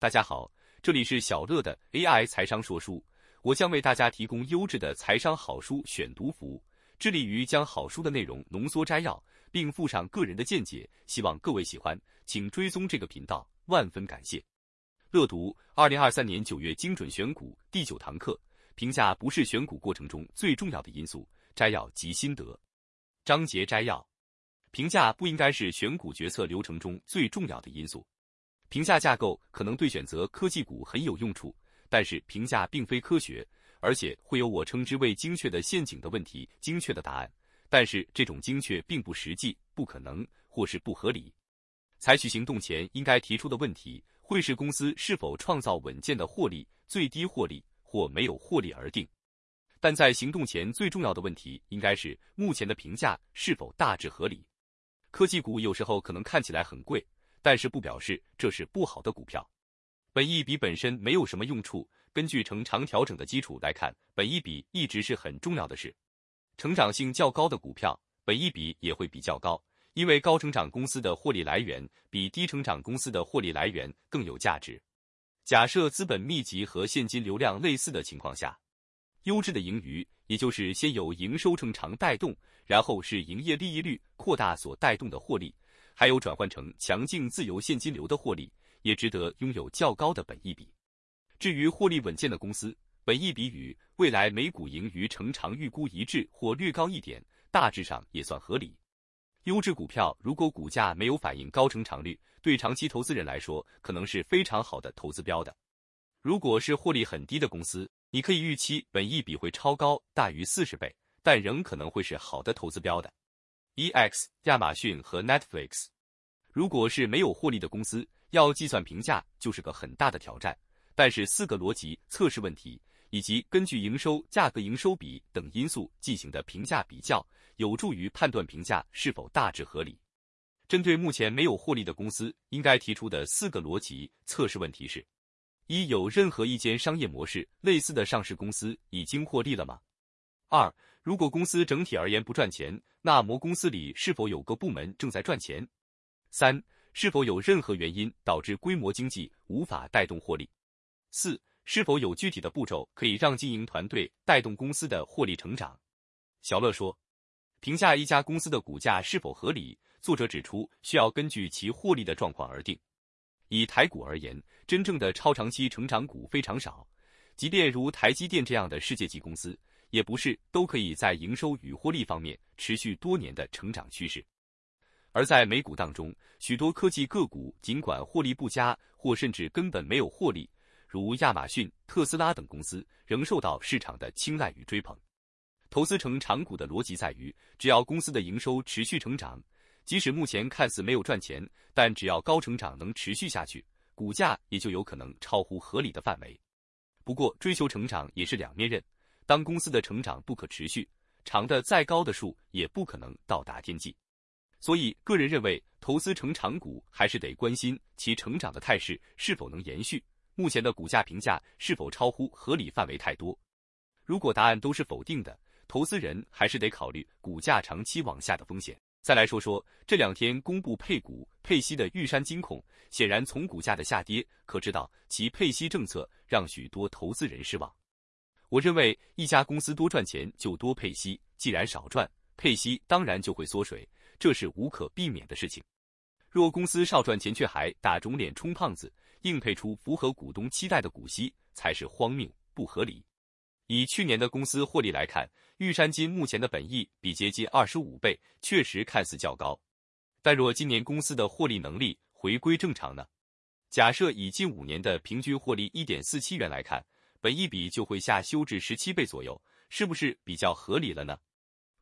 大家好，这里是小乐的 AI 财商说书，我将为大家提供优质的财商好书选读服务，致力于将好书的内容浓缩摘要，并附上个人的见解，希望各位喜欢，请追踪这个频道，万分感谢。乐读二零二三年九月精准选股第九堂课，评价不是选股过程中最重要的因素，摘要及心得。章节摘要：评价不应该是选股决策流程中最重要的因素。评价架构可能对选择科技股很有用处，但是评价并非科学，而且会有我称之为精确的陷阱的问题，精确的答案，但是这种精确并不实际、不可能或是不合理。采取行动前应该提出的问题，会是公司是否创造稳健的获利、最低获利或没有获利而定。但在行动前最重要的问题应该是目前的评价是否大致合理。科技股有时候可能看起来很贵。但是不表示这是不好的股票，本益比本身没有什么用处。根据成长调整的基础来看，本益比一直是很重要的事。成长性较高的股票，本益比也会比较高，因为高成长公司的获利来源比低成长公司的获利来源更有价值。假设资本密集和现金流量类似的情况下，优质的盈余，也就是先有营收成长带动，然后是营业利益率扩大所带动的获利。还有转换成强劲自由现金流的获利，也值得拥有较高的本益比。至于获利稳健的公司，本益比与未来每股盈余成长预估一致或略高一点，大致上也算合理。优质股票如果股价没有反映高成长率，对长期投资人来说可能是非常好的投资标的。如果是获利很低的公司，你可以预期本益比会超高，大于四十倍，但仍可能会是好的投资标的。E.X. 亚马逊和 Netflix，如果是没有获利的公司，要计算评价就是个很大的挑战。但是四个逻辑测试问题，以及根据营收、价格、营收比等因素进行的评价比较，有助于判断评价是否大致合理。针对目前没有获利的公司，应该提出的四个逻辑测试问题是：一、有任何一间商业模式类似的上市公司已经获利了吗？二、如果公司整体而言不赚钱，那么公司里是否有个部门正在赚钱？三、是否有任何原因导致规模经济无法带动获利？四、是否有具体的步骤可以让经营团队带动公司的获利成长？小乐说，评价一家公司的股价是否合理，作者指出需要根据其获利的状况而定。以台股而言，真正的超长期成长股非常少，即便如台积电这样的世界级公司。也不是都可以在营收与获利方面持续多年的成长趋势，而在美股当中，许多科技个股尽管获利不佳，或甚至根本没有获利，如亚马逊、特斯拉等公司，仍受到市场的青睐与追捧。投资成长股的逻辑在于，只要公司的营收持续成长，即使目前看似没有赚钱，但只要高成长能持续下去，股价也就有可能超乎合理的范围。不过，追求成长也是两面刃。当公司的成长不可持续，长的再高的树也不可能到达天际。所以，个人认为，投资成长股还是得关心其成长的态势是否能延续，目前的股价评价是否超乎合理范围太多。如果答案都是否定的，投资人还是得考虑股价长期往下的风险。再来说说这两天公布配股配息的玉山金控，显然从股价的下跌可知道其配息政策让许多投资人失望。我认为一家公司多赚钱就多配息，既然少赚，配息当然就会缩水，这是无可避免的事情。若公司少赚钱却还打肿脸充胖子，硬配出符合股东期待的股息，才是荒谬不合理。以去年的公司获利来看，玉山金目前的本益比接近二十五倍，确实看似较高。但若今年公司的获利能力回归正常呢？假设以近五年的平均获利一点四七元来看。本一笔就会下修至十七倍左右，是不是比较合理了呢？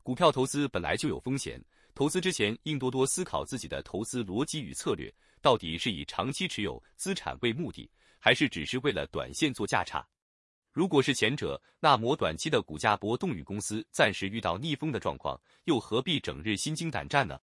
股票投资本来就有风险，投资之前应多多思考自己的投资逻辑与策略，到底是以长期持有资产为目的，还是只是为了短线做价差？如果是前者，那么短期的股价波动与公司暂时遇到逆风的状况，又何必整日心惊胆战呢？